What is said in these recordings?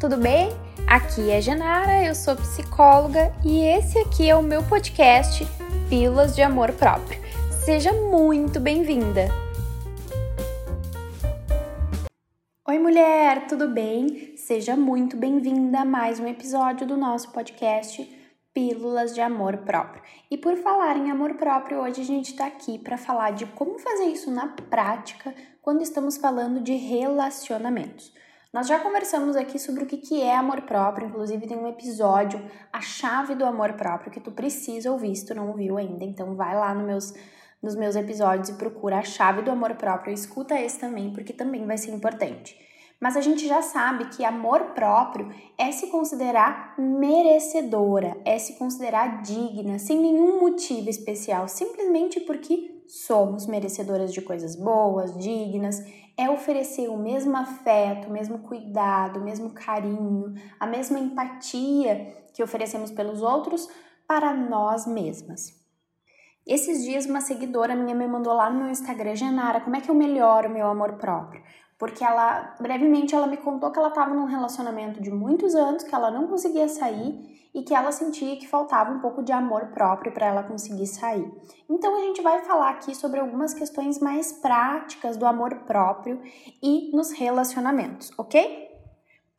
tudo bem? Aqui é Genara, eu sou psicóloga e esse aqui é o meu podcast Pílulas de Amor Próprio. Seja muito bem-vinda! Oi, mulher, tudo bem? Seja muito bem-vinda a mais um episódio do nosso podcast Pílulas de Amor Próprio. E por falar em amor próprio, hoje a gente está aqui para falar de como fazer isso na prática quando estamos falando de relacionamentos. Nós já conversamos aqui sobre o que é amor próprio, inclusive tem um episódio, a chave do amor próprio, que tu precisa ouvir se tu não ouviu ainda. Então vai lá nos meus, nos meus episódios e procura a chave do amor próprio escuta esse também, porque também vai ser importante. Mas a gente já sabe que amor próprio é se considerar merecedora, é se considerar digna, sem nenhum motivo especial, simplesmente porque somos merecedoras de coisas boas, dignas, é oferecer o mesmo afeto, o mesmo cuidado, o mesmo carinho, a mesma empatia que oferecemos pelos outros para nós mesmas. Esses dias uma seguidora minha me mandou lá no meu Instagram, Genara, como é que eu melhoro o meu amor próprio? Porque ela, brevemente, ela me contou que ela estava num relacionamento de muitos anos, que ela não conseguia sair e que ela sentia que faltava um pouco de amor próprio para ela conseguir sair. Então a gente vai falar aqui sobre algumas questões mais práticas do amor próprio e nos relacionamentos, ok?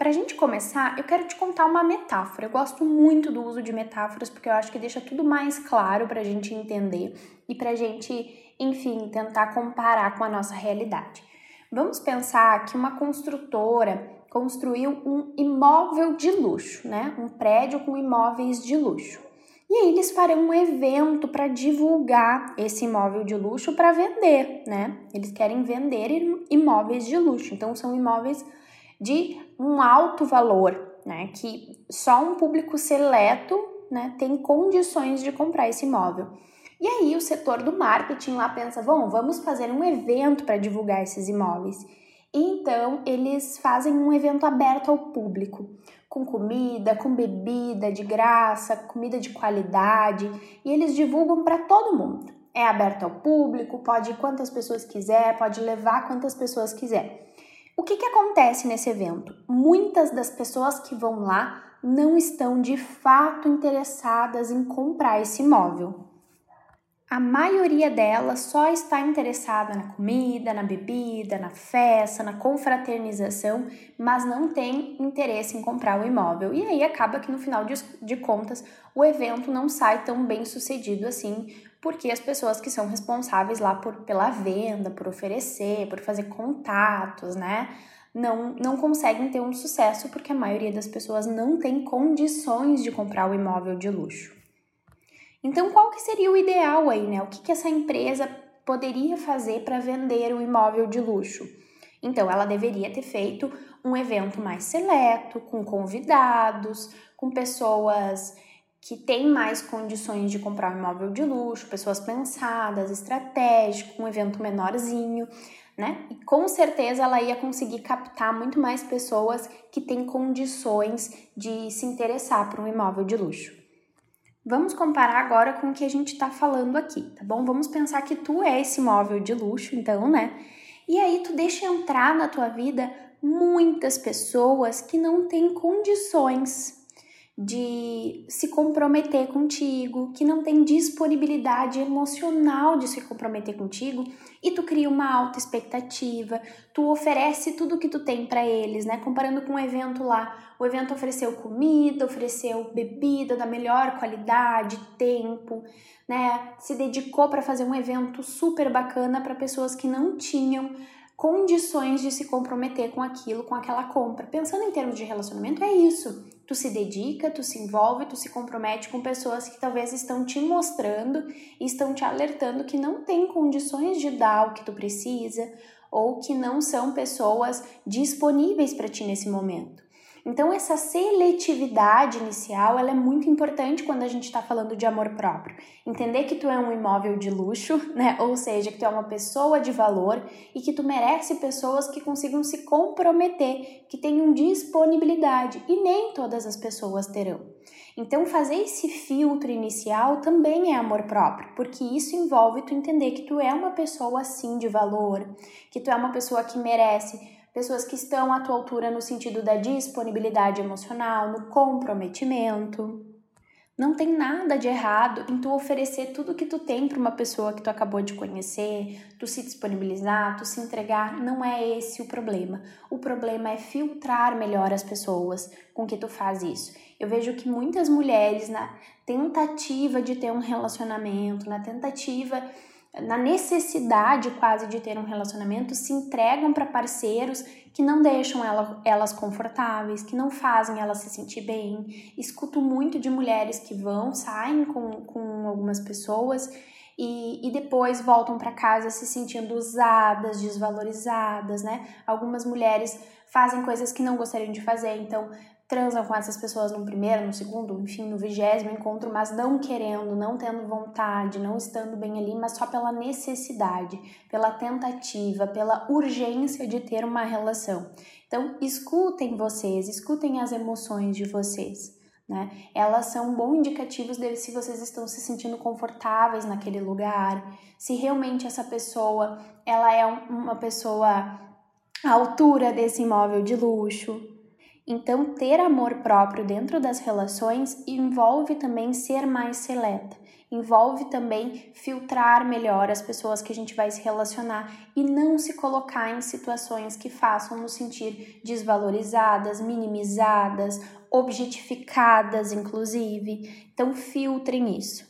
Para a gente começar, eu quero te contar uma metáfora. Eu gosto muito do uso de metáforas porque eu acho que deixa tudo mais claro para a gente entender e para a gente, enfim, tentar comparar com a nossa realidade. Vamos pensar que uma construtora construiu um imóvel de luxo, né? Um prédio com imóveis de luxo. E aí eles farão um evento para divulgar esse imóvel de luxo para vender, né? Eles querem vender imóveis de luxo. Então são imóveis de um alto valor, né? Que só um público seleto, né, tem condições de comprar esse imóvel. E aí o setor do marketing lá pensa, bom, vamos fazer um evento para divulgar esses imóveis. Então, eles fazem um evento aberto ao público, com comida, com bebida de graça, comida de qualidade, e eles divulgam para todo mundo. É aberto ao público, pode ir quantas pessoas quiser, pode levar quantas pessoas quiser. O que, que acontece nesse evento? Muitas das pessoas que vão lá não estão de fato interessadas em comprar esse imóvel a maioria delas só está interessada na comida, na bebida, na festa, na confraternização, mas não tem interesse em comprar o imóvel. E aí acaba que no final de, contas o evento não sai tão bem sucedido assim, porque as pessoas que são responsáveis lá por, pela venda, por oferecer, por fazer contatos, né? Não, não conseguem ter um sucesso porque a maioria das pessoas não tem condições de comprar o imóvel de luxo. Então, qual que seria o ideal aí, né? O que, que essa empresa poderia fazer para vender um imóvel de luxo? Então, ela deveria ter feito um evento mais seleto, com convidados, com pessoas que têm mais condições de comprar um imóvel de luxo, pessoas pensadas, estratégico, um evento menorzinho, né? E com certeza ela ia conseguir captar muito mais pessoas que têm condições de se interessar por um imóvel de luxo. Vamos comparar agora com o que a gente está falando aqui, tá bom? Vamos pensar que tu é esse móvel de luxo, então, né? E aí tu deixa entrar na tua vida muitas pessoas que não têm condições de se comprometer contigo, que não tem disponibilidade emocional de se comprometer contigo, e tu cria uma alta expectativa, tu oferece tudo que tu tem para eles, né? Comparando com o um evento lá, o evento ofereceu comida, ofereceu bebida da melhor qualidade, tempo, né? Se dedicou para fazer um evento super bacana para pessoas que não tinham condições de se comprometer com aquilo, com aquela compra. Pensando em termos de relacionamento, é isso. Tu se dedica, tu se envolve, tu se compromete com pessoas que talvez estão te mostrando e estão te alertando que não tem condições de dar o que tu precisa ou que não são pessoas disponíveis para ti nesse momento. Então essa seletividade inicial ela é muito importante quando a gente está falando de amor próprio. Entender que tu é um imóvel de luxo, né? Ou seja, que tu é uma pessoa de valor e que tu merece pessoas que consigam se comprometer, que tenham disponibilidade e nem todas as pessoas terão. Então fazer esse filtro inicial também é amor próprio, porque isso envolve tu entender que tu é uma pessoa assim de valor, que tu é uma pessoa que merece pessoas que estão à tua altura no sentido da disponibilidade emocional, no comprometimento. Não tem nada de errado em tu oferecer tudo que tu tem para uma pessoa que tu acabou de conhecer, tu se disponibilizar, tu se entregar, não é esse o problema. O problema é filtrar melhor as pessoas com que tu faz isso. Eu vejo que muitas mulheres na tentativa de ter um relacionamento, na tentativa na necessidade quase de ter um relacionamento, se entregam para parceiros que não deixam ela, elas confortáveis, que não fazem elas se sentir bem. Escuto muito de mulheres que vão, saem com, com algumas pessoas e, e depois voltam para casa se sentindo usadas, desvalorizadas, né? Algumas mulheres fazem coisas que não gostariam de fazer, então transam com essas pessoas no primeiro, no segundo, enfim, no vigésimo encontro, mas não querendo, não tendo vontade, não estando bem ali, mas só pela necessidade, pela tentativa, pela urgência de ter uma relação. Então, escutem vocês, escutem as emoções de vocês. Né? Elas são bons indicativos de se vocês estão se sentindo confortáveis naquele lugar, se realmente essa pessoa ela é uma pessoa à altura desse imóvel de luxo, então, ter amor próprio dentro das relações envolve também ser mais seleta, envolve também filtrar melhor as pessoas que a gente vai se relacionar e não se colocar em situações que façam nos sentir desvalorizadas, minimizadas, objetificadas, inclusive. Então, filtrem isso.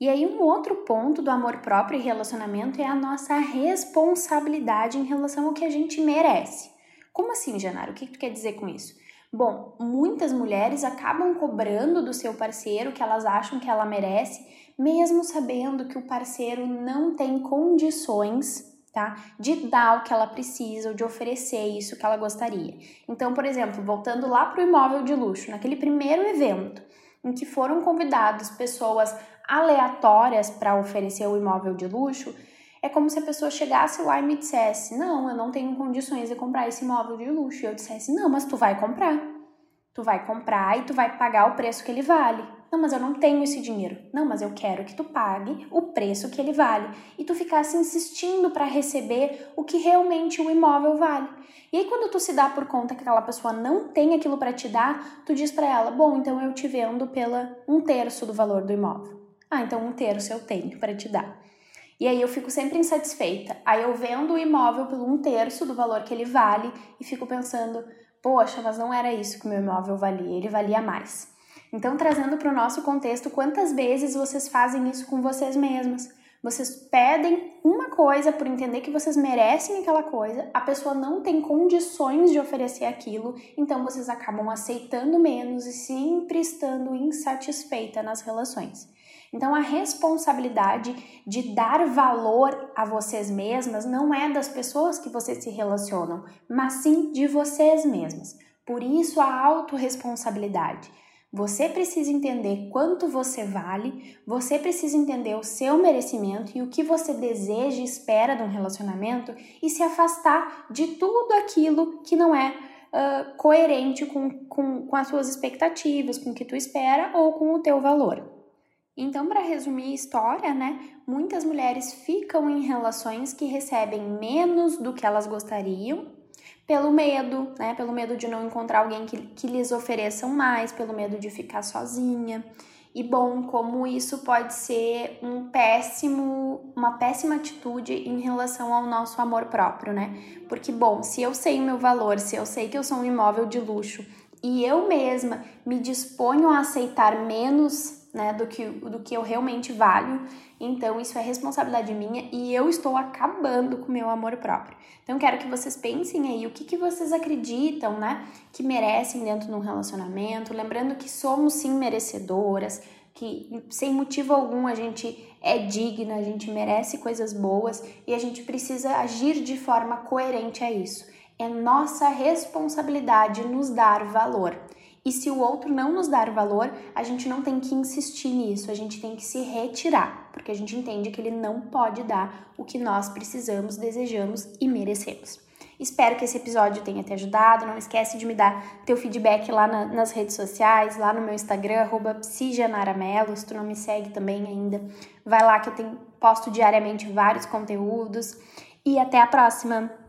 E aí, um outro ponto do amor próprio e relacionamento é a nossa responsabilidade em relação ao que a gente merece. Como assim, Janara? O que tu quer dizer com isso? Bom, muitas mulheres acabam cobrando do seu parceiro que elas acham que ela merece, mesmo sabendo que o parceiro não tem condições tá? De dar o que ela precisa ou de oferecer isso que ela gostaria. Então, por exemplo, voltando lá para o imóvel de luxo, naquele primeiro evento em que foram convidados pessoas aleatórias para oferecer o imóvel de luxo, é como se a pessoa chegasse lá e me dissesse: Não, eu não tenho condições de comprar esse imóvel de luxo. E eu dissesse: Não, mas tu vai comprar. Tu vai comprar e tu vai pagar o preço que ele vale. Não, mas eu não tenho esse dinheiro. Não, mas eu quero que tu pague o preço que ele vale. E tu ficasse insistindo para receber o que realmente o imóvel vale. E aí, quando tu se dá por conta que aquela pessoa não tem aquilo para te dar, tu diz para ela: Bom, então eu te vendo pela um terço do valor do imóvel. Ah, então um terço eu tenho para te dar. E aí eu fico sempre insatisfeita. Aí eu vendo o imóvel por um terço do valor que ele vale e fico pensando, poxa, mas não era isso que o meu imóvel valia, ele valia mais. Então, trazendo para o nosso contexto, quantas vezes vocês fazem isso com vocês mesmas? Vocês pedem uma coisa por entender que vocês merecem aquela coisa, a pessoa não tem condições de oferecer aquilo, então vocês acabam aceitando menos e sempre estando insatisfeita nas relações. Então, a responsabilidade de dar valor a vocês mesmas não é das pessoas que vocês se relacionam, mas sim de vocês mesmas. Por isso, a autorresponsabilidade. Você precisa entender quanto você vale, você precisa entender o seu merecimento e o que você deseja e espera de um relacionamento e se afastar de tudo aquilo que não é uh, coerente com, com, com as suas expectativas, com o que tu espera ou com o teu valor. Então, para resumir a história, né, muitas mulheres ficam em relações que recebem menos do que elas gostariam, pelo medo, né, pelo medo de não encontrar alguém que, que lhes ofereçam mais, pelo medo de ficar sozinha. E bom, como isso pode ser um péssimo, uma péssima atitude em relação ao nosso amor próprio, né? Porque bom, se eu sei o meu valor, se eu sei que eu sou um imóvel de luxo e eu mesma me disponho a aceitar menos né, do que, do que eu realmente valho. Então, isso é responsabilidade minha e eu estou acabando com o meu amor próprio. Então, quero que vocês pensem aí o que, que vocês acreditam, né, que merecem dentro de um relacionamento. Lembrando que somos sim merecedoras, que sem motivo algum a gente é digna, a gente merece coisas boas e a gente precisa agir de forma coerente a isso. É nossa responsabilidade nos dar valor. E se o outro não nos dar valor, a gente não tem que insistir nisso, a gente tem que se retirar, porque a gente entende que ele não pode dar o que nós precisamos, desejamos e merecemos. Espero que esse episódio tenha te ajudado. Não esquece de me dar teu feedback lá na, nas redes sociais, lá no meu Instagram, arroba Se tu não me segue também ainda, vai lá que eu tenho, posto diariamente vários conteúdos. E até a próxima!